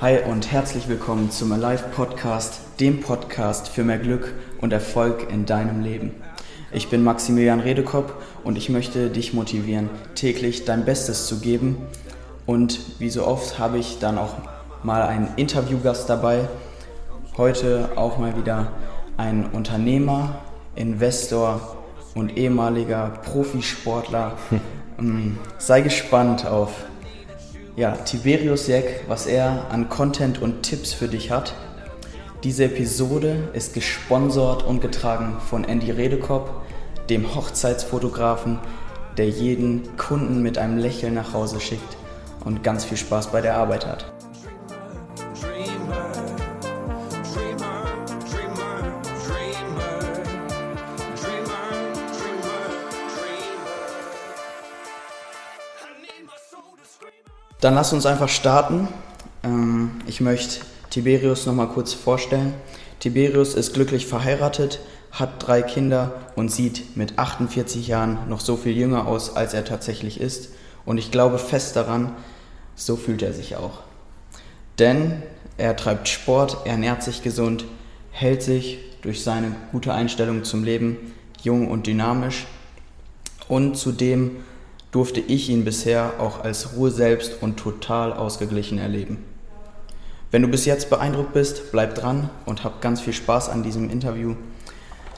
Hi und herzlich willkommen zum Alive Podcast, dem Podcast für mehr Glück und Erfolg in deinem Leben. Ich bin Maximilian Redekopp und ich möchte dich motivieren, täglich dein Bestes zu geben. Und wie so oft habe ich dann auch mal einen Interviewgast dabei. Heute auch mal wieder ein Unternehmer, Investor und ehemaliger Profisportler. Mm, Sei gespannt auf ja, Tiberius Jeck, was er an Content und Tipps für dich hat. Diese Episode ist gesponsert und getragen von Andy Redekopp, dem Hochzeitsfotografen, der jeden Kunden mit einem Lächeln nach Hause schickt und ganz viel Spaß bei der Arbeit hat. Dann lass uns einfach starten. Ähm, ich möchte Tiberius nochmal kurz vorstellen. Tiberius ist glücklich verheiratet, hat drei Kinder und sieht mit 48 Jahren noch so viel jünger aus, als er tatsächlich ist. Und ich glaube fest daran, so fühlt er sich auch. Denn er treibt Sport, er ernährt sich gesund, hält sich durch seine gute Einstellung zum Leben jung und dynamisch. Und zudem durfte ich ihn bisher auch als Ruhe selbst und total ausgeglichen erleben. Wenn du bis jetzt beeindruckt bist, bleib dran und hab ganz viel Spaß an diesem Interview.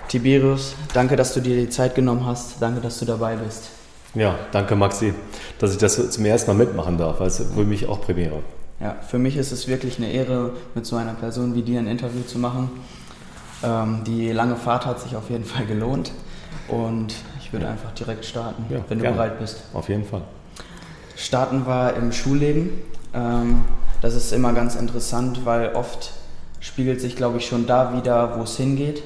Tiberius, danke, dass du dir die Zeit genommen hast. Danke, dass du dabei bist. Ja, danke Maxi, dass ich das zum ersten Mal mitmachen darf, weil es für mich auch Premiere. Ja, für mich ist es wirklich eine Ehre, mit so einer Person wie dir ein Interview zu machen. Ähm, die lange Fahrt hat sich auf jeden Fall gelohnt und ich würde einfach direkt starten, Ja, wenn du gerne. bereit bist. Auf jeden Fall. Starten wir im Schulleben. Ähm, das ist immer ganz interessant, weil oft spiegelt sich, glaube ich, schon da wieder, wo es hingeht.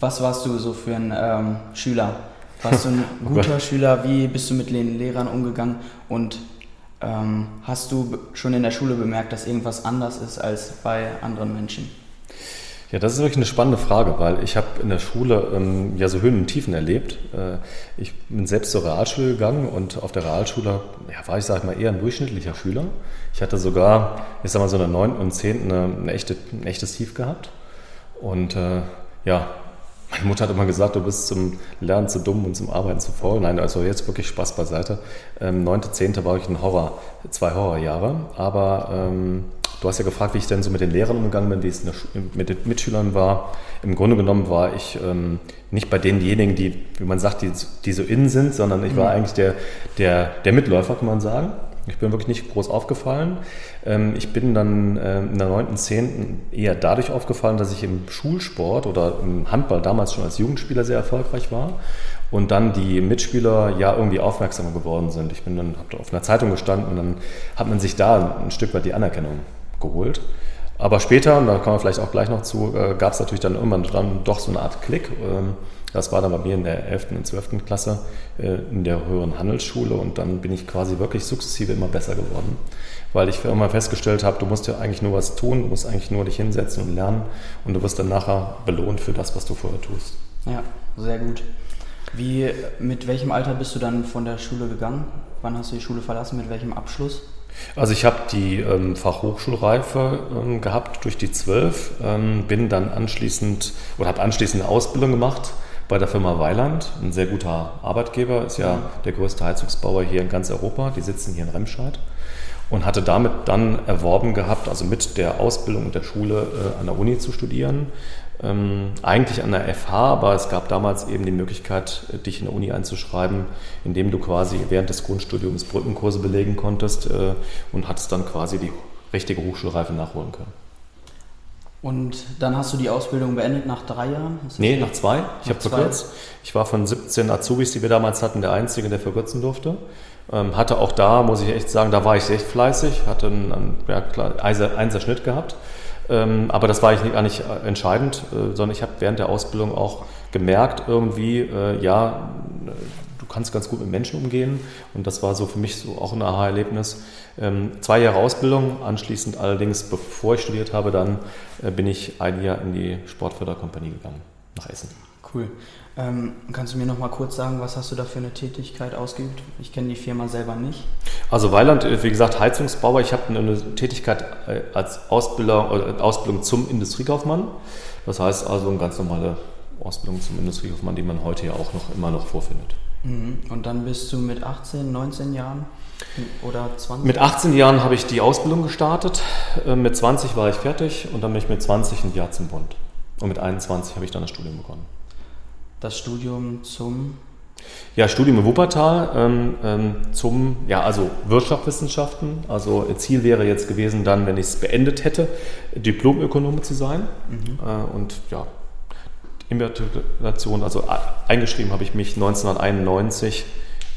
Was warst du so für ein ähm, Schüler? Warst du ein Oh guter Schüler? Wie bist du mit den Lehrern umgegangen? Und ähm, hast du schon in der Schule bemerkt, dass irgendwas anders ist als bei anderen Menschen? Ja, das ist wirklich eine spannende Frage, weil ich habe in der Schule ähm, ja so Höhen und Tiefen erlebt. Äh, ich bin selbst zur Realschule gegangen und auf der Realschule ja, war ich, sag ich mal, eher ein durchschnittlicher Schüler. Ich hatte sogar, ich sag mal, so in der 9. und 10. Eine, eine echte, ein echtes Tief gehabt. Und äh, ja, meine Mutter hat immer gesagt, du bist zum Lernen zu dumm und zum Arbeiten zu faul. Nein, also jetzt wirklich Spaß beiseite. Ähm, 9., 10. war ich ein Horror, zwei Horrorjahre. Aber ähm, du hast ja gefragt, wie ich denn so mit den Lehrern umgegangen bin, wie es mit den Mitschülern war. Im Grunde genommen war ich ähm, nicht bei denjenigen, die, wie man sagt, die, die so innen sind, sondern ich war eigentlich der, der, der Mitläufer, kann man sagen. Ich bin wirklich nicht groß aufgefallen. Ähm, Ich bin dann ähm, in der 9., 10. eher dadurch aufgefallen, dass ich im Schulsport oder im Handball damals schon als Jugendspieler sehr erfolgreich war und dann die Mitspieler ja irgendwie aufmerksamer geworden sind. Ich bin dann hab auf einer Zeitung gestanden und dann hat man sich da ein Stück weit die Anerkennung geholt. Aber später, und da kommen wir vielleicht auch gleich noch zu, äh, gab es natürlich dann irgendwann dann doch so eine Art Klick. Ähm, Das war dann bei mir in der 11. und 12. Klasse äh, in der höheren Handelsschule und dann bin ich quasi wirklich sukzessive immer besser geworden, weil ich immer festgestellt habe, du musst ja eigentlich nur was tun, du musst eigentlich nur dich hinsetzen und lernen und du wirst dann nachher belohnt für das, was du vorher tust. Ja, sehr gut. Wie, mit welchem Alter bist du dann von der Schule gegangen? Wann hast du die Schule verlassen? Mit welchem Abschluss? Also ich habe die ähm, Fachhochschulreife ähm, gehabt durch die 12, ähm, bin dann anschließend oder habe anschließend eine Ausbildung gemacht bei der Firma Weiland, ein sehr guter Arbeitgeber, ist ja der größte Heizungsbauer hier in ganz Europa, die sitzen hier in Remscheid. Und hatte damit dann erworben gehabt, also mit der Ausbildung und der Schule äh, an der Uni zu studieren. Ähm, eigentlich an der FH, aber es gab damals eben die Möglichkeit, äh, dich in der Uni einzuschreiben, indem du quasi während des Grundstudiums Brückenkurse belegen konntest äh, und hattest dann quasi die richtige Hochschulreife nachholen können. Und dann hast du die Ausbildung beendet nach drei Jahren? Nee, nach zwei. Ich habe verkürzt. Ich war von 17 Azubis, die wir damals hatten, der Einzige, der verkürzen durfte. Ähm, hatte auch da, muss ich echt sagen, da war ich echt fleißig, hatte einen, einen ja, klar, Einser, Einser Schnitt gehabt. Ähm, aber das war ich nicht, gar nicht entscheidend, äh, sondern ich habe während der Ausbildung auch gemerkt, irgendwie, äh, ja, du kannst ganz gut mit Menschen umgehen. Und das war so für mich so auch ein Aha-Erlebnis. Ähm, zwei Jahre Ausbildung, anschließend allerdings, bevor ich studiert habe, dann äh, bin ich ein Jahr in die Sportförderkompanie gegangen, nach Essen. Cool. Ähm, kannst du mir noch mal kurz sagen, was hast du da für eine Tätigkeit ausgeübt? Ich kenne die Firma selber nicht. Also Weiland, äh, wie gesagt, Heizungsbauer. Ich habe eine Tätigkeit äh, als Ausbilder, äh, Ausbildung zum Industriekaufmann. Das heißt also eine ganz normale Ausbildung zum Industriekaufmann, die man heute ja auch noch immer noch vorfindet. Mhm. Und dann bist du mit 18, 19 Jahren oder 20? Mit 18 Jahren habe ich die Ausbildung gestartet. Mit 20 war ich fertig und dann bin ich mit 20 ein Jahr zum Bund. Und mit 21 habe ich dann das Studium begonnen das Studium zum? Ja, Studium in Wuppertal ähm, ähm, zum, ja, also Wirtschaftswissenschaften. Also Ziel wäre jetzt gewesen, dann, wenn ich es beendet hätte, Diplomökonome zu sein. Mhm. Äh, und ja, Immatrikulation, also eingeschrieben habe ich mich 1991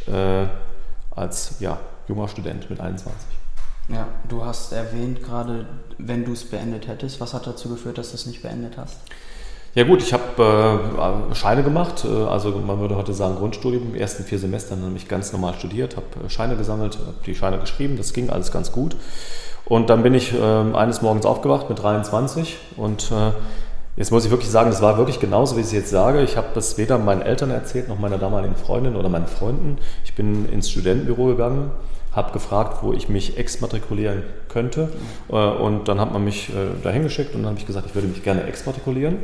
äh, als ja, junger Student mit 21. Ja, du hast erwähnt gerade, wenn du es beendet hättest, was hat dazu geführt, dass du es nicht beendet hast? Ja gut, ich habe äh, Scheine gemacht, äh, also man würde heute sagen Grundstudium. Die ersten vier Semestern habe ich ganz normal studiert, habe äh, Scheine gesammelt, habe die Scheine geschrieben, das ging alles ganz gut. Und dann bin ich äh, eines Morgens aufgewacht mit 23 und äh, jetzt muss ich wirklich sagen, das war wirklich genauso, wie ich es jetzt sage. Ich habe das weder meinen Eltern erzählt, noch meiner damaligen Freundin oder meinen Freunden. Ich bin ins Studentenbüro gegangen, habe gefragt, wo ich mich exmatrikulieren könnte. Äh, und dann hat man mich dahin geschickt und dann habe ich gesagt, ich würde mich gerne exmatrikulieren.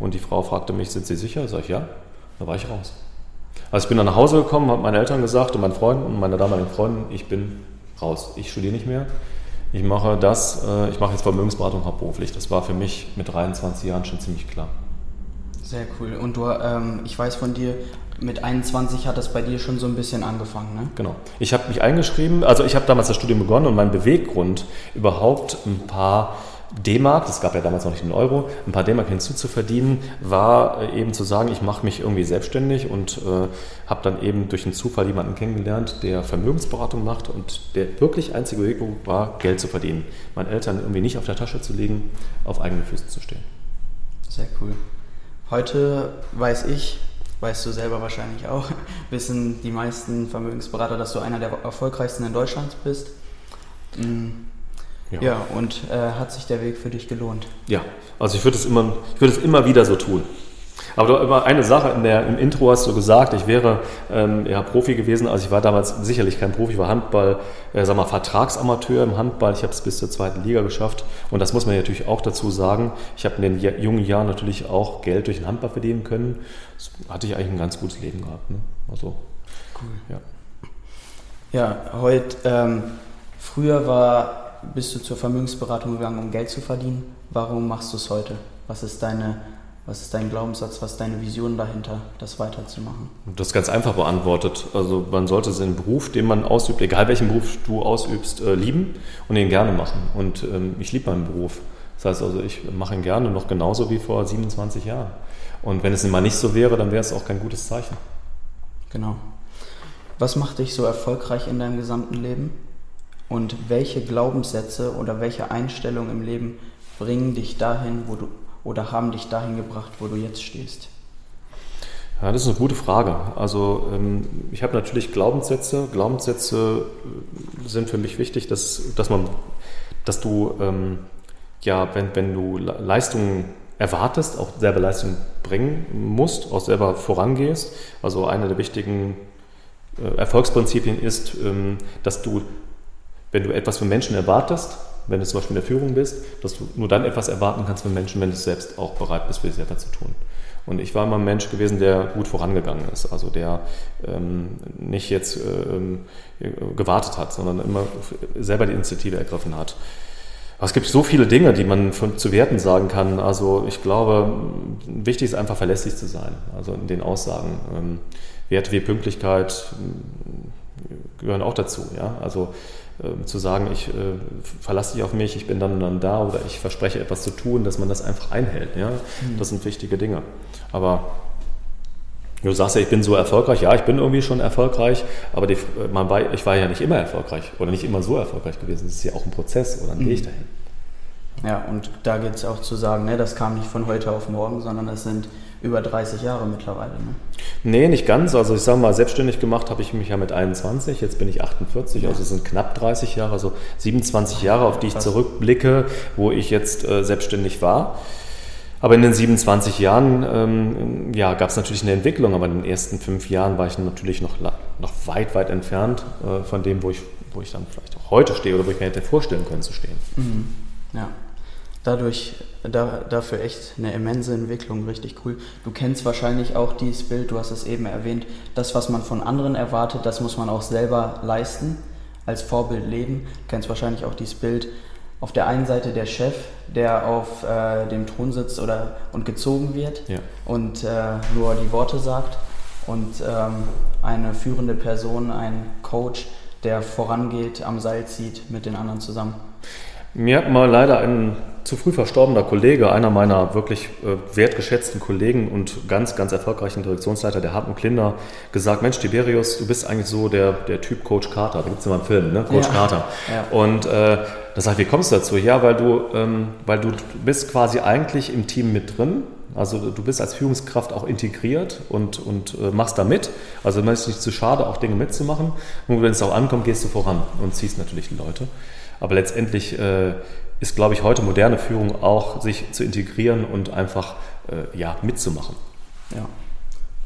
Und die Frau fragte mich, sind Sie sicher? Sag ich, ja. Da war ich raus. Also ich bin dann nach Hause gekommen, habe meinen Eltern gesagt und meinen Freunden und meiner damaligen Freundin, ich bin raus. Ich studiere nicht mehr. Ich mache das, äh, ich mache jetzt Vermögensberatung hauptberuflich. Das war für mich mit 23 Jahren schon ziemlich klar. Sehr cool. Und du, ähm, ich weiß von dir, mit 21 hat das bei dir schon so ein bisschen angefangen, ne? Genau. Ich habe mich eingeschrieben, also ich habe damals das Studium begonnen und mein Beweggrund, überhaupt ein paar D-Mark, das gab ja damals noch nicht den Euro, ein paar D-Mark hinzuzuverdienen, war äh, eben zu sagen, ich mache mich irgendwie selbstständig und äh, habe dann eben durch einen Zufall jemanden kennengelernt, der Vermögensberatung macht und der wirklich einzige Weg war, Geld zu verdienen. Meinen Eltern irgendwie nicht auf der Tasche zu legen, auf eigenen Füßen zu stehen. Sehr cool. Heute weiß ich, weißt du selber wahrscheinlich auch, wissen die meisten Vermögensberater, dass du einer der erfolgreichsten in Deutschland bist. Mhm ja, ja und äh, hat sich der Weg für dich gelohnt? Ja, also ich würde es immer, ich würde es immer wieder so tun. Aber immer eine Sache in der, im Intro hast du gesagt, ich wäre ähm, ja, Profi gewesen. Also ich war damals sicherlich kein Profi, ich war Handball, äh, sag mal Vertragsamateur im Handball. Ich habe es bis zur zweiten Liga geschafft. Und das muss man natürlich auch dazu sagen. Ich habe in den jungen Jahren natürlich auch Geld durch den Handball verdienen können. Das hatte ich eigentlich ein ganz gutes Leben gehabt. Ne? Also, cool. Ja, ja heute, ähm, früher war bist du zur Vermögensberatung gegangen, um Geld zu verdienen. Warum machst du es heute? Was ist deine was ist dein Glaubenssatz, was ist deine Vision dahinter, das weiterzumachen? Das ist ganz einfach beantwortet. Also man sollte den Beruf, den man ausübt, egal welchen Beruf du ausübst, äh, lieben und ihn gerne machen. Und ähm, ich liebe meinen Beruf. Das heißt also, ich mache ihn gerne noch genauso wie vor 27 Jahren. Und wenn es mal nicht so wäre, dann wäre es auch kein gutes Zeichen. Genau. Was macht dich so erfolgreich in deinem gesamten Leben? Und welche Glaubenssätze oder welche Einstellungen im Leben bringen dich dahin, wo du oder haben dich dahin gebracht, wo du jetzt stehst? Ja, das ist eine gute Frage. Also ähm, ich habe natürlich Glaubenssätze. Glaubenssätze äh, sind für mich wichtig, dass, dass man, dass du ähm, ja, wenn, wenn du Leistungen erwartest, auch selber Leistung bringen musst, auch selber vorangehst. Also eine der wichtigen äh, Erfolgsprinzipien ist, ähm, dass du wenn du etwas von Menschen erwartest, wenn du zum Beispiel in der Führung bist, dass du nur dann etwas erwarten kannst von Menschen, wenn du selbst auch bereit bist, für dich selber zu tun. Und ich war immer ein Mensch gewesen, der gut vorangegangen ist, also der ähm, nicht jetzt ähm, gewartet hat, sondern immer selber die Initiative ergriffen hat. Aber es gibt so viele Dinge, die man von, zu Werten sagen kann. Also ich glaube, wichtig ist einfach verlässlich zu sein, also in den Aussagen. Ähm, Werte wie Pünktlichkeit gehören auch dazu. Ja? Also äh, zu sagen, ich äh, verlasse dich auf mich, ich bin dann und dann da oder ich verspreche etwas zu tun, dass man das einfach einhält. Ja? Mhm. Das sind wichtige Dinge. Aber du sagst ja, ich bin so erfolgreich. Ja, ich bin irgendwie schon erfolgreich, aber die, man war, ich war ja nicht immer erfolgreich oder nicht immer so erfolgreich gewesen. Das ist ja auch ein Prozess oder ein mhm. Weg dahin. Ja, und da geht es auch zu sagen, ne, das kam nicht von heute auf morgen, sondern das sind über 30 Jahre mittlerweile. Ne? Nee, nicht ganz. Also ich sage mal, selbstständig gemacht habe ich mich ja mit 21, jetzt bin ich 48, ja. also es sind knapp 30 Jahre, also 27 Jahre, auf die ich zurückblicke, wo ich jetzt äh, selbstständig war. Aber in den 27 Jahren ähm, ja, gab es natürlich eine Entwicklung, aber in den ersten fünf Jahren war ich natürlich noch, noch weit, weit entfernt äh, von dem, wo ich, wo ich dann vielleicht auch heute stehe oder wo ich mir hätte vorstellen können zu stehen. Mhm. Ja, dadurch, da, dafür echt eine immense Entwicklung, richtig cool. Du kennst wahrscheinlich auch dieses Bild, du hast es eben erwähnt, das, was man von anderen erwartet, das muss man auch selber leisten, als Vorbild leben. Du kennst wahrscheinlich auch dieses Bild, auf der einen Seite der Chef, der auf äh, dem Thron sitzt oder, und gezogen wird ja. und äh, nur die Worte sagt und ähm, eine führende Person, ein Coach, der vorangeht, am Seil zieht mit den anderen zusammen. Mir hat mal leider ein zu früh verstorbener Kollege, einer meiner wirklich äh, wertgeschätzten Kollegen und ganz, ganz erfolgreichen Direktionsleiter, der Hartmut Klinder, gesagt, Mensch, Tiberius, du bist eigentlich so der, der Typ Coach Carter. Da gibt es immer einen Film, ne? Coach ja. Carter. Ja. Und äh, da sage ich, wie kommst du dazu? Ja, weil du, ähm, weil du bist quasi eigentlich im Team mit drin. Also du bist als Führungskraft auch integriert und, und äh, machst da mit. Also man ist nicht zu schade, auch Dinge mitzumachen. Und wenn es auch ankommt, gehst du voran und ziehst natürlich die Leute. Aber letztendlich äh, ist, glaube ich, heute moderne Führung auch, sich zu integrieren und einfach äh, ja, mitzumachen. Ja,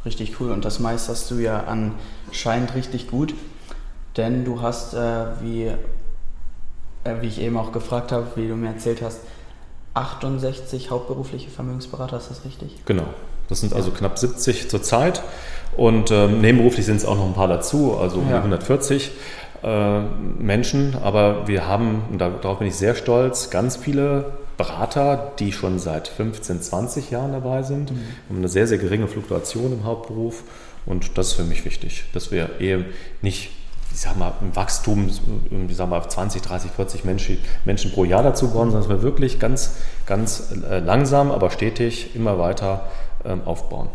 richtig cool. Und das meisterst du ja anscheinend richtig gut, denn du hast, äh, wie, äh, wie ich eben auch gefragt habe, wie du mir erzählt hast, 68 hauptberufliche Vermögensberater, ist das richtig? Genau. Das sind also knapp 70 zurzeit und ähm, nebenberuflich sind es auch noch ein paar dazu, also ja. 140 äh, Menschen, aber wir haben, und darauf bin ich sehr stolz, ganz viele Berater, die schon seit 15, 20 Jahren dabei sind. Mhm. Wir haben eine sehr, sehr geringe Fluktuation im Hauptberuf und das ist für mich wichtig, dass wir eben nicht ich sag mal, im Wachstum, ich sag mal, 20, 30, 40 Menschen, Menschen pro Jahr dazu bauen, sondern dass wir wirklich ganz, ganz äh, langsam, aber stetig immer weiter ähm, aufbauen.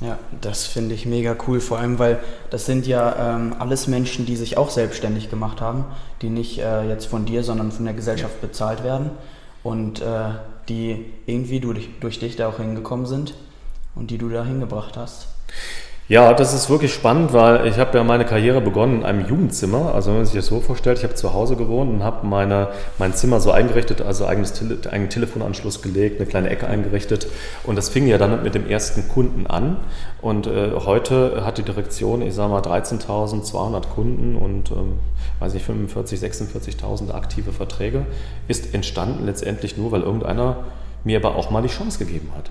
Ja, das finde ich mega cool, vor allem weil das sind ja ähm, alles Menschen, die sich auch selbstständig gemacht haben, die nicht äh, jetzt von dir, sondern von der Gesellschaft bezahlt werden und äh, die irgendwie durch, durch dich da auch hingekommen sind und die du da hingebracht hast. Ja, das ist wirklich spannend, weil ich habe ja meine Karriere begonnen in einem Jugendzimmer. Also wenn man sich das so vorstellt, ich habe zu Hause gewohnt und habe mein Zimmer so eingerichtet, also eigenes Tele, eigenen Telefonanschluss gelegt, eine kleine Ecke eingerichtet. Und das fing ja dann mit dem ersten Kunden an. Und äh, heute hat die Direktion, ich sage mal, 13.200 Kunden und ähm, weiß nicht, 45, 46.000 aktive Verträge. Ist entstanden letztendlich nur, weil irgendeiner mir aber auch mal die Chance gegeben hat.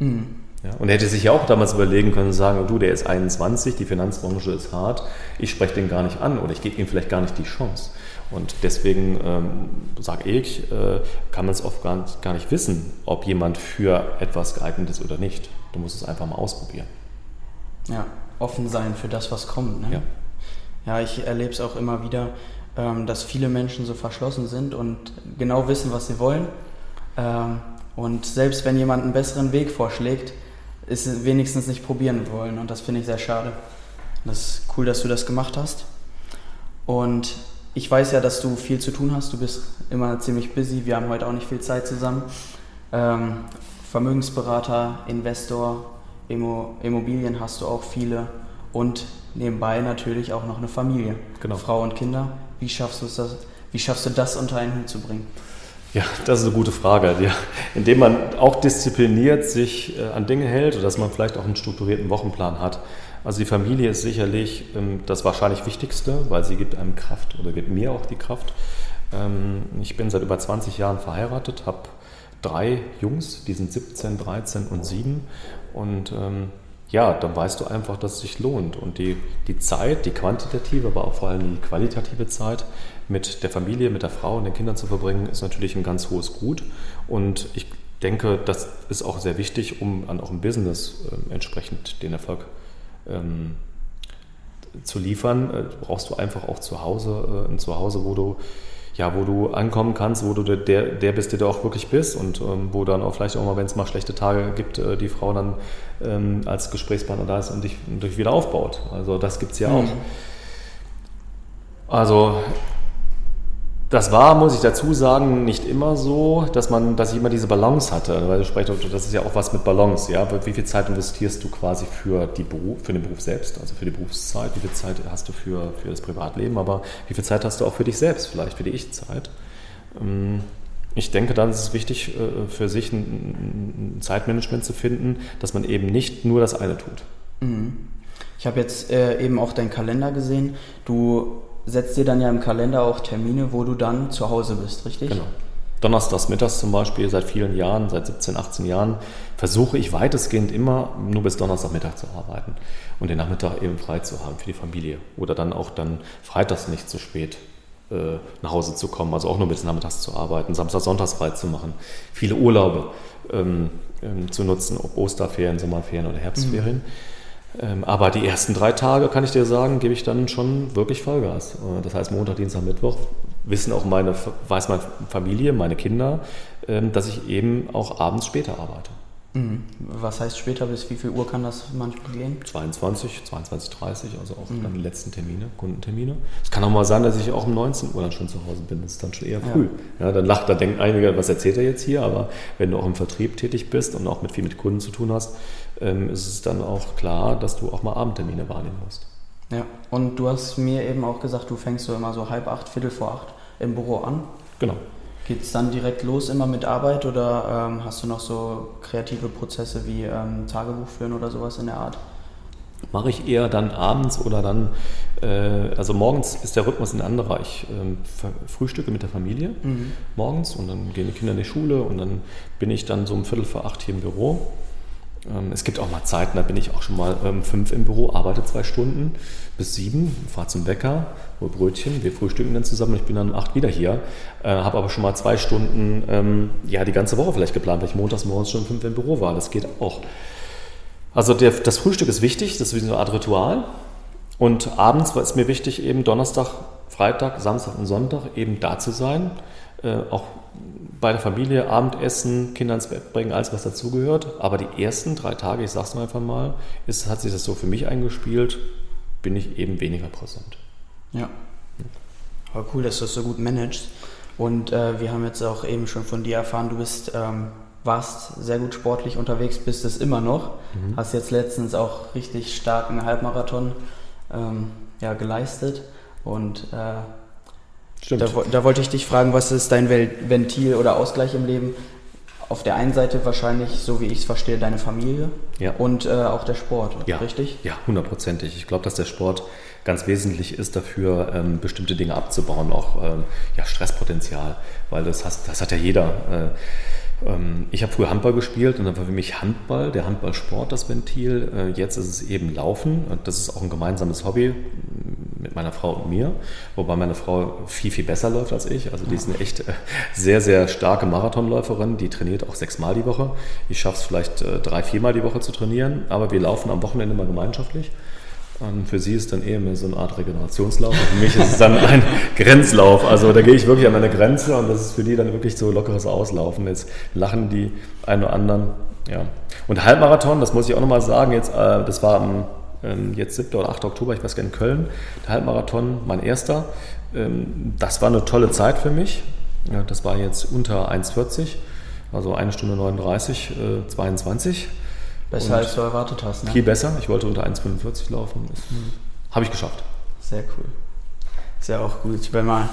Mhm. Ja, und er hätte sich ja auch damals überlegen können, sagen, oh, du, der ist 21, die Finanzbranche ist hart, ich spreche den gar nicht an oder ich gebe ihm vielleicht gar nicht die Chance. Und deswegen ähm, sage ich, äh, kann man es oft gar nicht, gar nicht wissen, ob jemand für etwas geeignet ist oder nicht. Du musst es einfach mal ausprobieren. Ja, offen sein für das, was kommt. Ne? Ja. ja, ich erlebe es auch immer wieder, ähm, dass viele Menschen so verschlossen sind und genau wissen, was sie wollen. Ähm, und selbst wenn jemand einen besseren Weg vorschlägt, ist wenigstens nicht probieren wollen. Und das finde ich sehr schade. Das ist cool, dass du das gemacht hast. Und ich weiß ja, dass du viel zu tun hast. Du bist immer ziemlich busy. Wir haben heute auch nicht viel Zeit zusammen. Ähm, Vermögensberater, Investor, Immobilien hast du auch viele. Und nebenbei natürlich auch noch eine Familie. Genau. Frau und Kinder. Wie schaffst du das, wie schaffst du das unter einen Hut zu bringen? Ja, das ist eine gute Frage. Ja, indem man auch diszipliniert sich äh, an Dinge hält oder dass man vielleicht auch einen strukturierten Wochenplan hat. Also die Familie ist sicherlich ähm, das wahrscheinlich Wichtigste, weil sie gibt einem Kraft oder gibt mir auch die Kraft. Ähm, ich bin seit über 20 Jahren verheiratet, habe drei Jungs, die sind 17, 13 und 7 und ähm, ja, dann weißt du einfach, dass es sich lohnt. Und die, die Zeit, die quantitative, aber auch vor allem die qualitative Zeit mit der Familie, mit der Frau und den Kindern zu verbringen, ist natürlich ein ganz hohes Gut. Und ich denke, das ist auch sehr wichtig, um dann auch im Business äh, entsprechend den Erfolg ähm, zu liefern. Äh, brauchst du einfach auch zu Hause, äh, ein Zuhause, wo du ja, wo du ankommen kannst, wo du der, der bist, der du auch wirklich bist und ähm, wo dann auch vielleicht auch mal, wenn es mal schlechte Tage gibt, äh, die Frau dann ähm, als Gesprächspartner da ist und dich, und dich wieder aufbaut. Also das gibt es ja mhm. auch. Also das war, muss ich dazu sagen, nicht immer so, dass man, dass ich immer diese Balance hatte. Weil du sprichst, das ist ja auch was mit Balance, ja. Wie viel Zeit investierst du quasi für, die Beruf, für den Beruf selbst, also für die Berufszeit? Wie viel Zeit hast du für, für das Privatleben? Aber wie viel Zeit hast du auch für dich selbst, vielleicht für die Ich-Zeit? Ähm, ich denke, dann ist es wichtig, äh, für sich ein Zeitmanagement zu finden, dass man eben nicht nur das eine tut. Mhm. Ich habe jetzt äh, eben auch deinen Kalender gesehen. Du setzt dir dann ja im Kalender auch Termine, wo du dann zu Hause bist, richtig? Genau. Donnerstags mittags zum Beispiel, seit vielen Jahren, seit 17, 18 Jahren, versuche ich weitestgehend immer nur bis Donnerstagmittag zu arbeiten und den Nachmittag eben frei zu haben für die Familie. Oder dann auch dann freitags nicht zu spät äh, nach Hause zu kommen, also auch nur bis nachmittags zu arbeiten, Samstag, Sonntags frei zu machen, viele Urlaube ähm, ähm, zu nutzen, ob Osterferien, Sommerferien oder Herbstferien. Mhm. Ähm, aber die ersten drei Tage, kann ich dir sagen, gebe ich dann schon wirklich Vollgas. Äh, das heißt, Montag, Dienstag, Mittwoch wissen auch meine, weiß meine Familie, meine Kinder, ähm, dass ich eben auch abends später arbeite. Mhm. Was heißt später, bis wie viel Uhr kann das manchmal gehen? 22, 22, 30, also auch mhm. dann die letzten Termine, Kundentermine. Es kann auch mal sein, dass ich auch um 19 Uhr dann schon zu Hause bin. Das ist dann schon eher früh. Ja, ja dann lacht, da denken einige, was erzählt er jetzt hier? Aber wenn du auch im Vertrieb tätig bist und auch mit viel mit Kunden zu tun hast, ähm, ist es dann auch klar, dass du auch mal Abendtermine wahrnehmen musst. Ja, und du hast mir eben auch gesagt, du fängst so immer so halb acht, viertel vor acht im Büro an. Genau. Geht es dann direkt los immer mit Arbeit oder ähm, hast du noch so kreative Prozesse wie ähm, Tagebuch führen oder sowas in der Art? Mache ich eher dann abends oder dann, äh, also morgens ist der Rhythmus ein anderer. Ich äh, frühstücke mit der Familie mhm. morgens und dann gehen die Kinder in die Schule und dann bin ich dann so um Viertel vor acht hier im Büro es gibt auch mal Zeiten, da bin ich auch schon mal ähm, fünf im Büro, arbeite zwei Stunden bis sieben, fahre zum Bäcker, hole Brötchen, wir frühstücken dann zusammen ich bin dann um acht wieder hier. Äh, habe aber schon mal zwei Stunden, ähm, ja, die ganze Woche vielleicht geplant, weil ich montags morgens schon fünf im Büro war. Das geht auch. Also der, das Frühstück ist wichtig, das ist wie so eine Art Ritual. Und abends war es mir wichtig, eben Donnerstag, Freitag, Samstag und Sonntag eben da zu sein. Äh, auch bei der Familie Abendessen, Kinder ins Bett bringen, alles was dazugehört. Aber die ersten drei Tage, ich sag's mal einfach mal, ist, hat sich das so für mich eingespielt, bin ich eben weniger präsent. Ja. Aber cool, dass du das so gut managst. Und äh, wir haben jetzt auch eben schon von dir erfahren, du bist, ähm, warst sehr gut sportlich unterwegs, bist es immer noch. Mhm. Hast jetzt letztens auch richtig starken Halbmarathon ähm, ja, geleistet. Und äh, Stimmt. Da, da, wollte ich dich fragen, was ist dein Ventil oder Ausgleich im Leben? Auf der einen Seite wahrscheinlich, so wie ich es verstehe, deine Familie ja. und äh, auch der Sport, ja. richtig? Ja, hundertprozentig. Ich glaube, dass der Sport ganz wesentlich ist dafür, ähm, bestimmte Dinge abzubauen, auch ähm, ja, Stresspotenzial, weil das, hast, das hat ja jeder. Äh, ähm, ich habe früher Handball gespielt und dann war für mich Handball, der Handballsport das Ventil. Äh, jetzt ist es eben Laufen und das ist auch ein gemeinsames Hobby mit meiner Frau und mir, wobei meine Frau viel, viel besser läuft als ich. Also die ist eine echt äh, sehr, sehr starke Marathonläuferin, die trainiert auch sechsmal die Woche. Ich schaffe es vielleicht äh, drei, viermal die Woche zu trainieren, aber wir laufen am Wochenende mal gemeinschaftlich. Und für sie ist dann eher mehr so eine Art Regenerationslauf. Für mich ist es dann ein Grenzlauf. Also da gehe ich wirklich an meine Grenze und das ist für die dann wirklich so lockeres Auslaufen. Jetzt lachen die einen oder anderen. Ja. Und Halbmarathon, das muss ich auch nochmal sagen, jetzt, äh, das war am jetzt 7. oder 8. Oktober, ich weiß gar nicht, in Köln, der Halbmarathon, mein erster. Ähm, das war eine tolle Zeit für mich. Das war jetzt unter 1,40, also eine Stunde 39, äh, 22. Besser Und als du erwartet hast, ne? Viel besser. Ich wollte unter 1,45 laufen. Mhm. Habe ich geschafft. Sehr cool. Ist ja auch gut, wenn man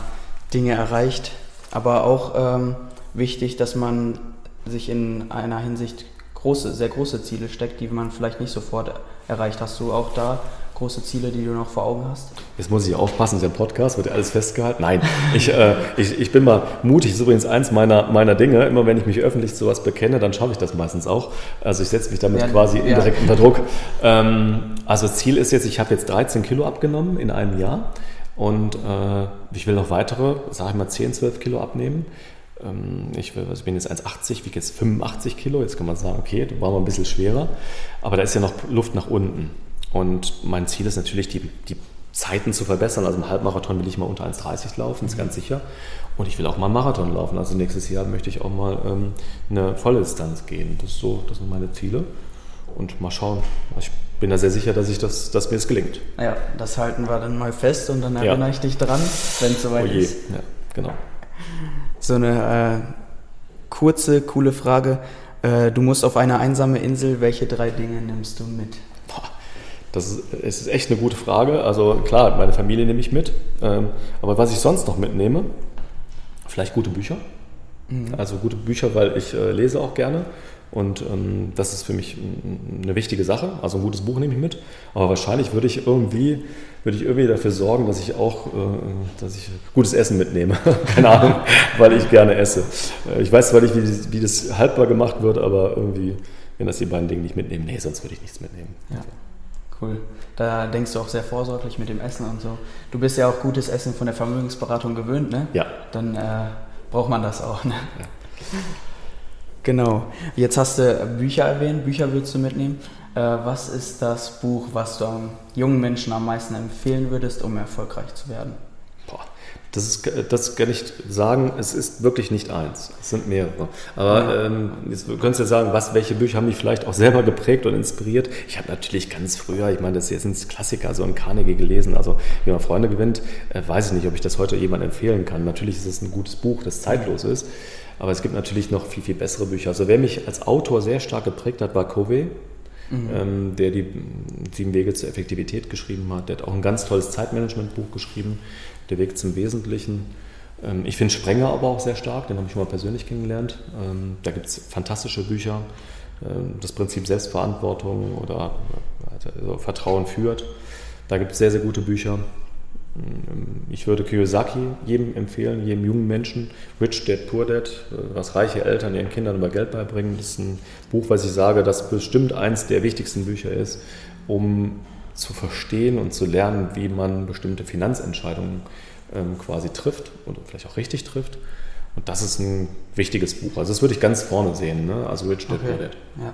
Dinge erreicht. Aber auch ähm, wichtig, dass man sich in einer Hinsicht große, sehr große Ziele steckt, die man vielleicht nicht sofort erreicht. Hast du auch da große Ziele, die du noch vor Augen hast? Jetzt muss ich aufpassen, ist ja ein Podcast, wird ja alles festgehalten. Nein, ich, äh, ich, ich bin mal mutig, das ist übrigens eins meiner, meiner Dinge. Immer wenn ich mich öffentlich zu was bekenne, dann schaffe ich das meistens auch. Also ich setze mich damit ja, quasi ja. indirekt unter Druck. Ähm, also Ziel ist jetzt, ich habe jetzt 13 Kilo abgenommen in einem Jahr und äh, ich will noch weitere, sage ich mal 10, 12 Kilo abnehmen. Ähm, ich, bin jetzt 1,80, wiege jetzt 85 Kilo. Jetzt kann man sagen, okay, da war mal ein bisschen schwerer. Aber da ist ja noch Luft nach unten. Und mein Ziel ist natürlich, die, die Zeiten zu verbessern. Also im Halbmarathon will ich mal unter 1,30 laufen, ist ganz sicher. Und ich will auch mal einen Marathon laufen. Also nächstes Jahr möchte ich auch mal ähm, eine volle Distanz gehen. Das, so, das sind meine Ziele. Und mal schauen. Ich bin da sehr sicher, dass, ich das, dass mir das gelingt. Ja, das halten wir dann mal fest und dann erinnere ja. ich dich dran, wenn es soweit oh ist. Ja, genau so eine äh, kurze, coole Frage. Äh, du musst auf eine einsame Insel, welche drei Dinge nimmst du mit? Das ist, das ist echt eine gute Frage. Also klar, meine Familie nehme ich mit. Ähm, aber was ich sonst noch mitnehme, vielleicht gute Bücher. Mhm. Also gute Bücher, weil ich äh, lese auch gerne. Und ähm, das ist für mich eine wichtige Sache. Also ein gutes Buch nehme ich mit. Aber wahrscheinlich würde ich irgendwie, würde ich irgendwie dafür sorgen, dass ich auch, äh, dass ich gutes Essen mitnehme. Keine Ahnung, weil ich gerne esse. Äh, ich weiß zwar nicht, wie, wie, das haltbar gemacht wird, aber irgendwie, wenn das die beiden Dinge nicht mitnehmen, nee, sonst würde ich nichts mitnehmen. Ja. Cool. Da denkst du auch sehr vorsorglich mit dem Essen und so. Du bist ja auch gutes Essen von der Vermögensberatung gewöhnt, ne? Ja. Dann äh, braucht man das auch, ne? Ja. Genau. Jetzt hast du Bücher erwähnt, Bücher würdest du mitnehmen. Äh, was ist das Buch, was du jungen Menschen am meisten empfehlen würdest, um erfolgreich zu werden? Das, ist, das kann ich sagen, es ist wirklich nicht eins, es sind mehrere. Aber ja. ähm, jetzt könntest du ja sagen, was, welche Bücher haben mich vielleicht auch selber geprägt und inspiriert? Ich habe natürlich ganz früher, ich meine, das ein Klassiker, so ein Carnegie gelesen, also wie man Freunde gewinnt, äh, weiß ich nicht, ob ich das heute jemandem empfehlen kann. Natürlich ist es ein gutes Buch, das zeitlos ist. Aber es gibt natürlich noch viel, viel bessere Bücher. Also wer mich als Autor sehr stark geprägt hat, war Covey, mhm. ähm, der die sieben Wege zur Effektivität geschrieben hat. Der hat auch ein ganz tolles Zeitmanagement-Buch geschrieben, Der Weg zum Wesentlichen. Ähm, ich finde Sprenger aber auch sehr stark, den habe ich mal persönlich kennengelernt. Ähm, da gibt es fantastische Bücher. Ähm, das Prinzip Selbstverantwortung oder also Vertrauen führt. Da gibt es sehr, sehr gute Bücher. Ich würde Kiyosaki jedem empfehlen, jedem jungen Menschen. Rich Dad, Poor Dad, was reiche Eltern ihren Kindern über Geld beibringen. Das ist ein Buch, was ich sage, das bestimmt eins der wichtigsten Bücher ist, um zu verstehen und zu lernen, wie man bestimmte Finanzentscheidungen ähm, quasi trifft oder vielleicht auch richtig trifft. Und das ist ein wichtiges Buch. Also das würde ich ganz vorne sehen, ne? also Rich Dad, okay. Dad. Ja.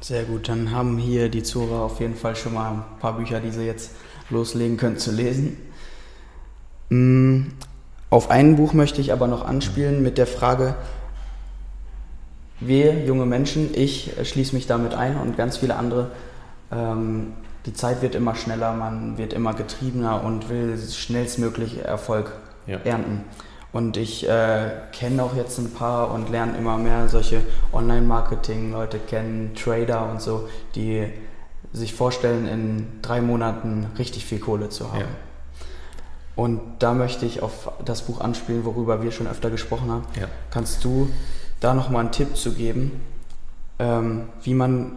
Sehr gut, dann haben hier die Zuhörer auf jeden Fall schon mal ein paar Bücher, die sie jetzt loslegen könnt zu lesen. Mm, auf ein Buch möchte ich aber noch anspielen mit der Frage, wir junge Menschen, ich schließe mich damit ein und ganz viele andere, ähm, die Zeit wird immer schneller, man wird immer getriebener und will schnellstmöglich Erfolg ja. ernten. Und ich äh, kenne auch jetzt ein paar und lerne immer mehr solche Online-Marketing-Leute kennen, Trader und so, die sich vorstellen, in drei Monaten richtig viel Kohle zu haben. Ja. Und da möchte ich auf das Buch anspielen, worüber wir schon öfter gesprochen haben. Ja. Kannst du da nochmal einen Tipp zu geben, ähm, wie man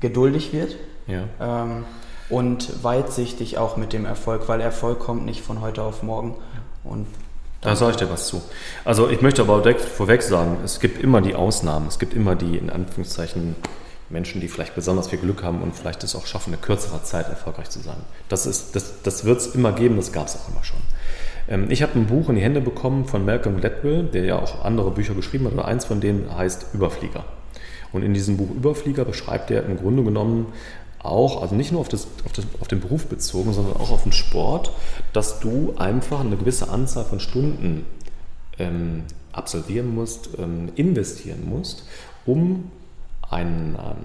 geduldig wird ja. ähm, und weitsichtig auch mit dem Erfolg, weil Erfolg kommt nicht von heute auf morgen. Und da sage ich dir was zu. Also ich möchte aber direkt vorweg sagen, es gibt immer die Ausnahmen, es gibt immer die in Anführungszeichen Menschen, die vielleicht besonders viel Glück haben und vielleicht es auch schaffen, in kürzerer Zeit erfolgreich zu sein. Das, das, das wird es immer geben, das gab es auch immer schon. Ähm, ich habe ein Buch in die Hände bekommen von Malcolm Gladwell, der ja auch andere Bücher geschrieben hat, aber eins von denen heißt Überflieger. Und in diesem Buch Überflieger beschreibt er im Grunde genommen auch, also nicht nur auf, das, auf, das, auf den Beruf bezogen, sondern auch auf den Sport, dass du einfach eine gewisse Anzahl von Stunden ähm, absolvieren musst, ähm, investieren musst, um ein, ein,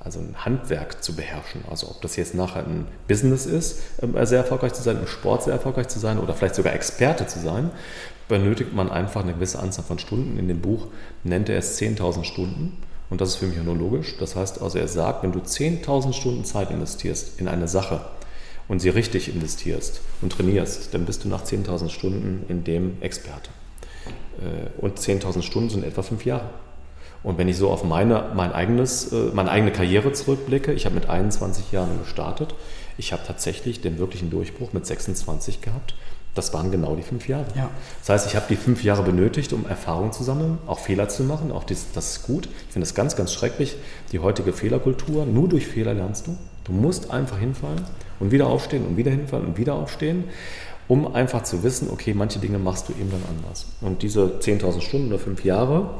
also ein Handwerk zu beherrschen. Also ob das jetzt nachher ein Business ist, ähm, sehr erfolgreich zu sein, im Sport sehr erfolgreich zu sein oder vielleicht sogar Experte zu sein, benötigt man einfach eine gewisse Anzahl von Stunden. In dem Buch nennt er es 10.000 Stunden. Und das ist für mich auch nur logisch. Das heißt also, er sagt, wenn du 10.000 Stunden Zeit investierst in eine Sache und sie richtig investierst und trainierst, dann bist du nach 10.000 Stunden in dem Experte. Äh, und 10.000 Stunden sind etwa fünf Jahre. Und wenn ich so auf meine, mein eigenes, äh, meine eigene Karriere zurückblicke, ich habe mit 21 Jahren gestartet, ich habe tatsächlich den wirklichen Durchbruch mit 26 gehabt. Das waren genau die fünf Jahre. Ja. Das heißt, ich habe die fünf Jahre benötigt, um Erfahrung zu sammeln, auch Fehler zu machen. Auch das, das ist gut. Ich finde das ganz, ganz schrecklich, die heutige Fehlerkultur. Nur durch Fehler lernst du. Du musst einfach hinfallen und wieder aufstehen und wieder hinfallen und wieder aufstehen, um einfach zu wissen, okay, manche Dinge machst du eben dann anders. Und diese 10.000 Stunden oder fünf Jahre,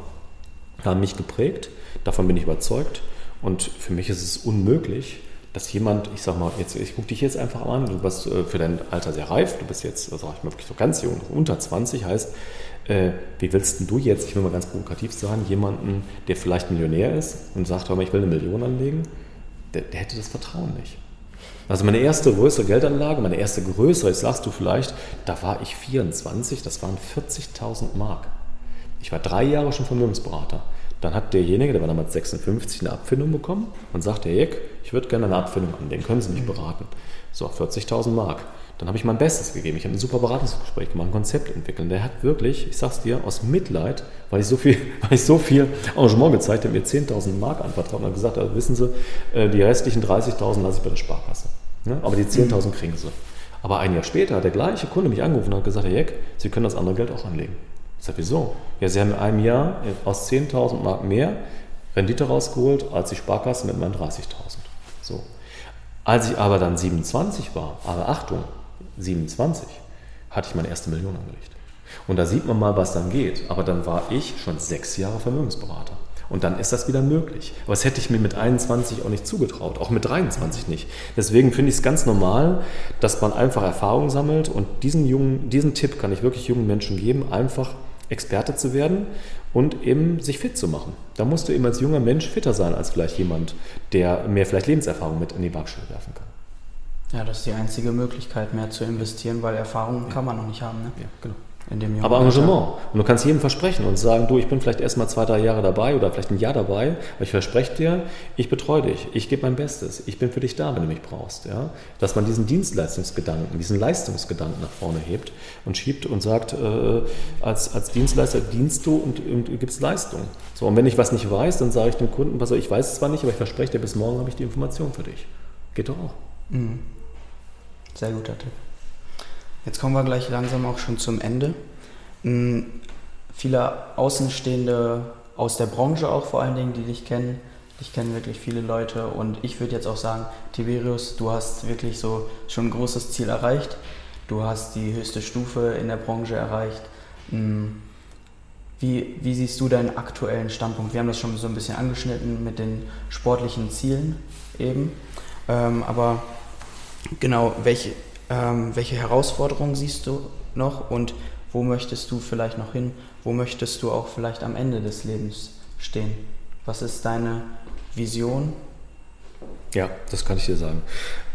haben mich geprägt, davon bin ich überzeugt. Und für mich ist es unmöglich, dass jemand, ich sag mal, jetzt, ich gucke dich jetzt einfach an, du bist äh, für dein Alter sehr reif, du bist jetzt, sag ich mal, wirklich so ganz jung, unter 20, heißt, äh, wie willst denn du jetzt, ich will mal ganz provokativ sagen, jemanden, der vielleicht Millionär ist und sagt, hör mal, ich will eine Million anlegen, der, der hätte das Vertrauen nicht. Also meine erste größere Geldanlage, meine erste größere, jetzt sagst du vielleicht, da war ich 24, das waren 40.000 Mark. Ich war drei Jahre schon Vermögensberater. Dann hat derjenige, der war damals 56, eine Abfindung bekommen und sagte, Herr Jeck, ich würde gerne eine Abfindung anlegen, können Sie mich beraten? So, 40.000 Mark. Dann habe ich mein Bestes gegeben. Ich habe ein super Beratungsgespräch gemacht, ein Konzept entwickelt. Der hat wirklich, ich sag's dir, aus Mitleid, weil ich so viel, weil ich so viel Engagement gezeigt habe, mir 10.000 Mark anvertraut und hat gesagt, also wissen Sie, äh, die restlichen 30.000 lasse ich bei der Sparkasse. Aber die 10.000 kriegen Sie. Aber ein Jahr später hat der gleiche Kunde mich angerufen und hat gesagt, Herr Jeck, Sie können das andere Geld auch anlegen. Ich sage, wieso? Ja, Sie haben in einem Jahr aus 10.000 Mark mehr Rendite rausgeholt als die Sparkasse mit meinen 30.000. So. Als ich aber dann 27 war, aber Achtung, 27, hatte ich meine erste Million angelegt. Und da sieht man mal, was dann geht. Aber dann war ich schon sechs Jahre Vermögensberater. Und dann ist das wieder möglich. Aber das hätte ich mir mit 21 auch nicht zugetraut, auch mit 23 nicht. Deswegen finde ich es ganz normal, dass man einfach Erfahrung sammelt. Und diesen, jungen, diesen Tipp kann ich wirklich jungen Menschen geben, einfach Experte zu werden und eben sich fit zu machen. Da musst du eben als junger Mensch fitter sein als vielleicht jemand, der mehr vielleicht Lebenserfahrung mit in die Waagschale werfen kann. Ja, das ist die einzige Möglichkeit, mehr zu investieren, weil Erfahrung ja. kann man noch nicht haben. Ne? Ja, genau. Aber Engagement. Und du kannst jedem versprechen und sagen, du, ich bin vielleicht erst mal zwei, drei Jahre dabei oder vielleicht ein Jahr dabei, aber ich verspreche dir, ich betreue dich, ich gebe mein Bestes, ich bin für dich da, wenn du mich brauchst. Ja? Dass man diesen Dienstleistungsgedanken, diesen Leistungsgedanken nach vorne hebt und schiebt und sagt, äh, als, als Dienstleister dienst du und, und gibst Leistung. So, und wenn ich was nicht weiß, dann sage ich dem Kunden, pass auf, ich weiß es zwar nicht, aber ich verspreche dir, bis morgen habe ich die Information für dich. Geht doch auch. Mhm. Sehr guter Tipp. Jetzt kommen wir gleich langsam auch schon zum Ende. Hm, viele Außenstehende aus der Branche auch vor allen Dingen, die dich kennen. Ich kenne wirklich viele Leute und ich würde jetzt auch sagen, Tiberius, du hast wirklich so schon ein großes Ziel erreicht. Du hast die höchste Stufe in der Branche erreicht. Hm, wie, wie siehst du deinen aktuellen Standpunkt? Wir haben das schon so ein bisschen angeschnitten mit den sportlichen Zielen eben. Ähm, aber genau, welche, ähm, welche Herausforderungen siehst du noch und wo möchtest du vielleicht noch hin? Wo möchtest du auch vielleicht am Ende des Lebens stehen? Was ist deine Vision? Ja, das kann ich dir sagen.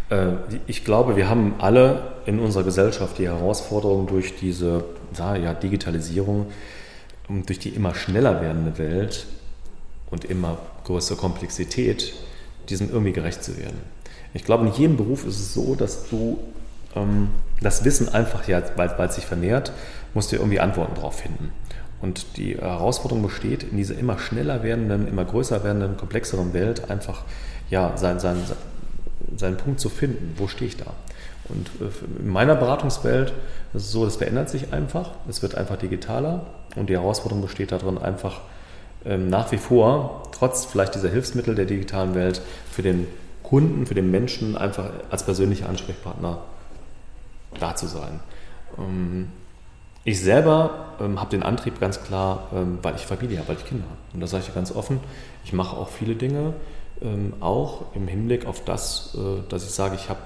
Äh, ich glaube, wir haben alle in unserer Gesellschaft die Herausforderung durch diese ja, Digitalisierung und durch die immer schneller werdende Welt und immer größere Komplexität, diesem irgendwie gerecht zu werden. Ich glaube, in jedem Beruf ist es so, dass du ähm, das Wissen einfach, ja, weil es sich vermehrt, musst du irgendwie Antworten darauf finden. Und die Herausforderung besteht, in dieser immer schneller werdenden, immer größer werdenden, komplexeren Welt einfach ja, seinen, seinen, seinen Punkt zu finden. Wo stehe ich da? Und äh, in meiner Beratungswelt ist es so, das verändert sich einfach. Es wird einfach digitaler und die Herausforderung besteht darin, einfach ähm, nach wie vor, trotz vielleicht dieser Hilfsmittel der digitalen Welt, für den Kunden, für den Menschen einfach als persönlicher Ansprechpartner da zu sein. Ähm, ich selber ähm, habe den Antrieb ganz klar, ähm, weil ich Familie habe, weil ich Kinder habe. Und da sage ich ganz offen, ich mache auch viele Dinge, auch im Hinblick auf das, äh, dass ich sage, ich habe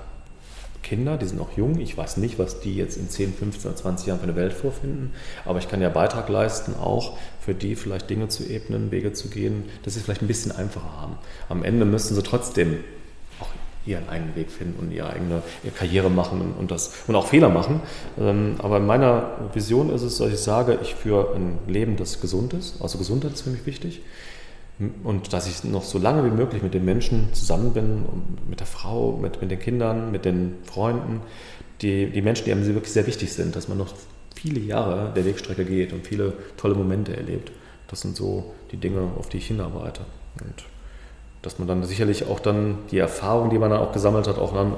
Kinder, die sind noch jung. Ich weiß nicht, was die jetzt in 10, 15 oder 20 Jahren für eine Welt vorfinden. Aber ich kann ja Beitrag leisten, auch für die vielleicht Dinge zu ebnen, Wege zu gehen, dass sie vielleicht ein bisschen einfacher haben. Am Ende müssen sie trotzdem ihren eigenen Weg finden und ihre eigene ihre Karriere machen und, und, das, und auch Fehler machen. Ähm, aber in meiner Vision ist es, dass ich sage, ich führe ein Leben, das gesund ist. Also Gesundheit ist für mich wichtig. Und dass ich noch so lange wie möglich mit den Menschen zusammen bin, mit der Frau, mit, mit den Kindern, mit den Freunden, die, die Menschen, die einem wirklich sehr wichtig sind, dass man noch viele Jahre der Wegstrecke geht und viele tolle Momente erlebt. Das sind so die Dinge, auf die ich hinarbeite. Und dass man dann sicherlich auch dann die Erfahrung, die man dann auch gesammelt hat, auch dann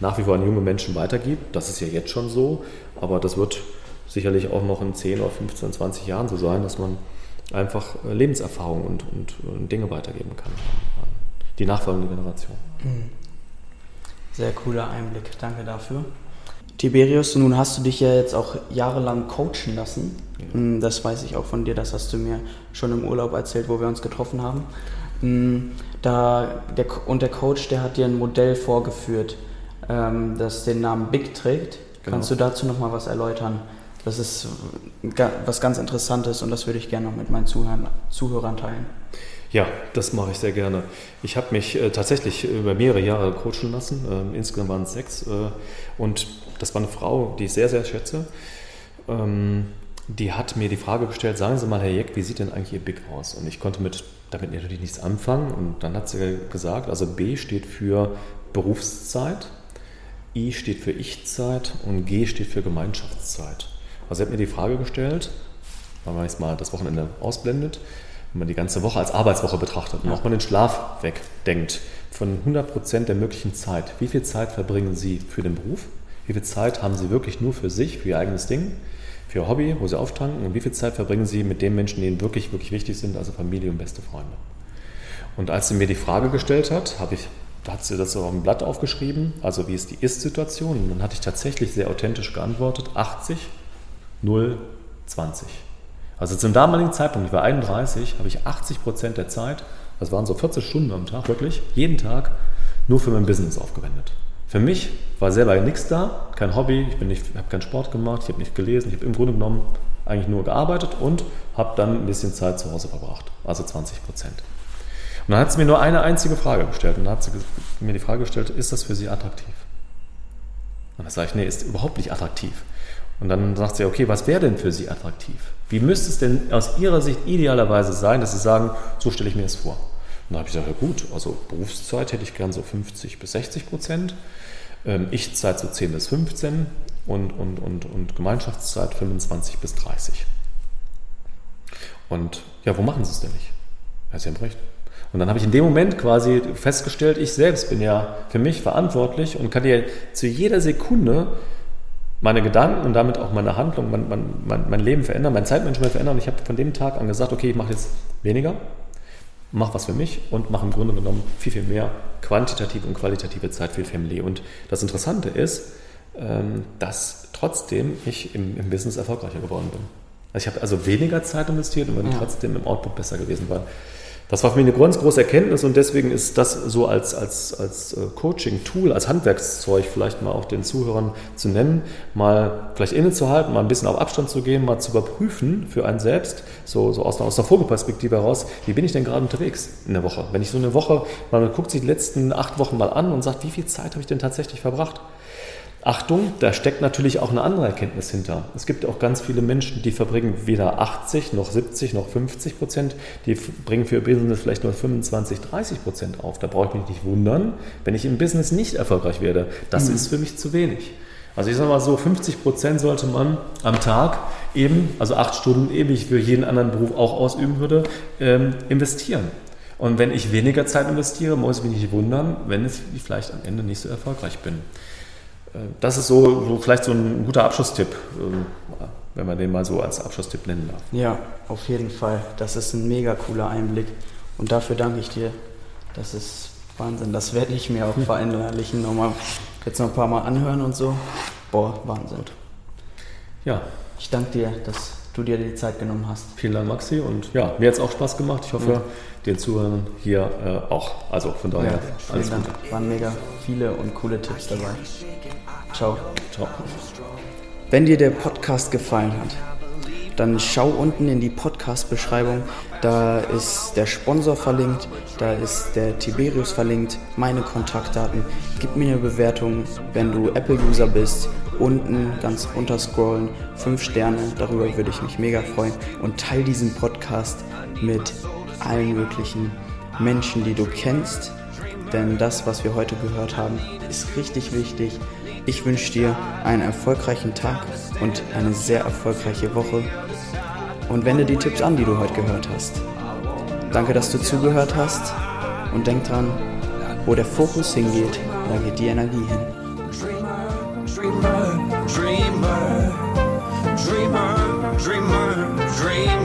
nach wie vor an junge Menschen weitergibt. Das ist ja jetzt schon so, aber das wird sicherlich auch noch in 10 oder 15, 20 Jahren so sein, dass man einfach äh, Lebenserfahrung und, und, und Dinge weitergeben kann an die nachfolgende Generation. Mhm. Sehr cooler Einblick, danke dafür. Tiberius, nun hast du dich ja jetzt auch jahrelang coachen lassen. Ja. Hm, das weiß ich auch von dir, das hast du mir schon im Urlaub erzählt, wo wir uns getroffen haben. Da der, und der Coach, der hat dir ein Modell vorgeführt, ähm, das den Namen Big trägt. Genau. Kannst du dazu nochmal was erläutern? Das ist was ganz Interessantes und das würde ich gerne noch mit meinen Zuhörern, Zuhörern teilen. Ja, das mache ich sehr gerne. Ich habe mich äh, tatsächlich über mehrere Jahre coachen lassen. Ähm, insgesamt waren es sechs. Äh, und das war eine Frau, die ich sehr, sehr schätze. Ähm, die hat mir die Frage gestellt, sagen Sie mal, Herr Jeck, wie sieht denn eigentlich Ihr Big aus? Und ich konnte mit damit natürlich nichts anfangen. Und dann hat sie gesagt, also B steht für Berufszeit, I steht für Ich-Zeit und G steht für Gemeinschaftszeit. Also sie hat mir die Frage gestellt, wenn man jetzt mal das Wochenende ausblendet, wenn man die ganze Woche als Arbeitswoche betrachtet und auch mal den Schlaf wegdenkt, von 100 Prozent der möglichen Zeit, wie viel Zeit verbringen Sie für den Beruf? Wie viel Zeit haben Sie wirklich nur für sich, für Ihr eigenes Ding, für Ihr Hobby, wo Sie auftanken? Und wie viel Zeit verbringen Sie mit den Menschen, die Ihnen wirklich, wirklich wichtig sind, also Familie und beste Freunde? Und als sie mir die Frage gestellt hat, habe ich, hat sie das auf dem Blatt aufgeschrieben, also wie ist die Ist-Situation? Und dann hatte ich tatsächlich sehr authentisch geantwortet, 80, 0, 20. Also zum damaligen Zeitpunkt, ich war 31, habe ich 80 Prozent der Zeit, das waren so 40 Stunden am Tag, wirklich, jeden Tag, nur für mein Business aufgewendet. Für mich war selber nichts da, kein Hobby, ich, habe keinen Sport gemacht, ich habe nicht gelesen, ich habe im Grunde genommen eigentlich nur gearbeitet und habe dann ein bisschen Zeit zu Hause verbracht, also 20 Prozent. Und dann hat sie mir nur eine einzige Frage gestellt und dann hat sie mir die Frage gestellt, ist das für Sie attraktiv? Und dann sage ich, nee, ist überhaupt nicht attraktiv. Und dann sagt sie, okay, was wäre denn für Sie attraktiv? Wie müsste es denn aus Ihrer Sicht idealerweise sein, dass Sie sagen, so stelle ich mir das vor? Und dann habe ich gesagt, ja gut, also Berufszeit hätte ich gern so 50 bis 60 Prozent, ähm, Ich-Zeit so 10 bis 15 und, und, und, und Gemeinschaftszeit 25 bis 30. Und ja, wo machen Sie es denn nicht? Ja, Sie haben recht. Und dann habe ich in dem Moment quasi festgestellt, ich selbst bin ja für mich verantwortlich und kann ja zu jeder Sekunde meine Gedanken und damit auch meine Handlung, mein, mein, mein Leben verändern, mein Zeitmanagement verändern. Und ich habe von dem Tag an gesagt, okay, ich mache jetzt weniger, mache was für mich und mache im Grunde genommen viel, viel mehr quantitative und qualitative Zeit für die Family. Und das Interessante ist, ähm, dass trotzdem ich im, im Business erfolgreicher geworden bin. Also ich habe also weniger Zeit investiert und bin ja. trotzdem im Output besser gewesen, weil das war für mich eine ganz große Erkenntnis und deswegen ist das so als, als, als äh, Coaching-Tool, als Handwerkszeug vielleicht mal auch den Zuhörern zu nennen, mal vielleicht innezuhalten, mal ein bisschen auf Abstand zu gehen, mal zu überprüfen für einen selbst, so, so aus, aus der Vogelperspektive heraus, wie bin ich denn gerade unterwegs in der Woche? Wenn ich so eine Woche, man guckt sich die letzten acht Wochen mal an und sagt, wie viel Zeit habe ich denn tatsächlich verbracht? Achtung, da steckt natürlich auch eine andere Erkenntnis hinter. Es gibt auch ganz viele Menschen, die verbringen weder 80 noch 70 noch 50 Prozent, die bringen für ihr Business vielleicht nur 25, 30 Prozent auf. Da brauche ich mich nicht wundern, wenn ich im Business nicht erfolgreich werde. Das mhm. ist für mich zu wenig. Also ich sage mal so, 50 Prozent sollte man am Tag eben, also acht Stunden eben, ich für jeden anderen Beruf auch ausüben würde, ähm, investieren. Und wenn ich weniger Zeit investiere, muss ich mich nicht wundern, wenn ich vielleicht am Ende nicht so erfolgreich bin. Äh, das ist so, so, vielleicht so ein guter Abschlusstipp, ähm, wenn man den mal so als Abschlusstipp nennen darf. Ja, auf jeden Fall. Das ist ein mega cooler Einblick. Und dafür danke ich dir. Das ist Wahnsinn. Das werde ich mir auch verinnerlichen. Nochmal, jetzt noch ein paar Mal anhören und so. Boah, Wahnsinn. Ja. Ich danke dir, dass du dir die Zeit genommen hast. Vielen Dank, Maxi. Und ja, mir hat es auch Spaß gemacht. Ich hoffe, ja. den Zuhörern hier äh, auch. Also von daher, ja, alles Dank. Gute. Waren mega viele und coole Tipps dabei. Ciao. Ciao. Wenn dir der Podcast gefallen hat, dann schau unten in die Podcast-Beschreibung. Da ist der Sponsor verlinkt, da ist der Tiberius verlinkt, meine Kontaktdaten. Gib mir eine Bewertung, wenn du Apple-User bist. Unten ganz runter scrollen, 5 Sterne, darüber würde ich mich mega freuen. Und teil diesen Podcast mit allen möglichen Menschen, die du kennst. Denn das, was wir heute gehört haben, ist richtig wichtig. Ich wünsche dir einen erfolgreichen Tag und eine sehr erfolgreiche Woche. Und wende die Tipps an, die du heute gehört hast. Danke, dass du zugehört hast und denk dran, wo der Fokus hingeht, da geht die Energie hin. Dreamer, dreamer, dreamer, dreamer, dreamer.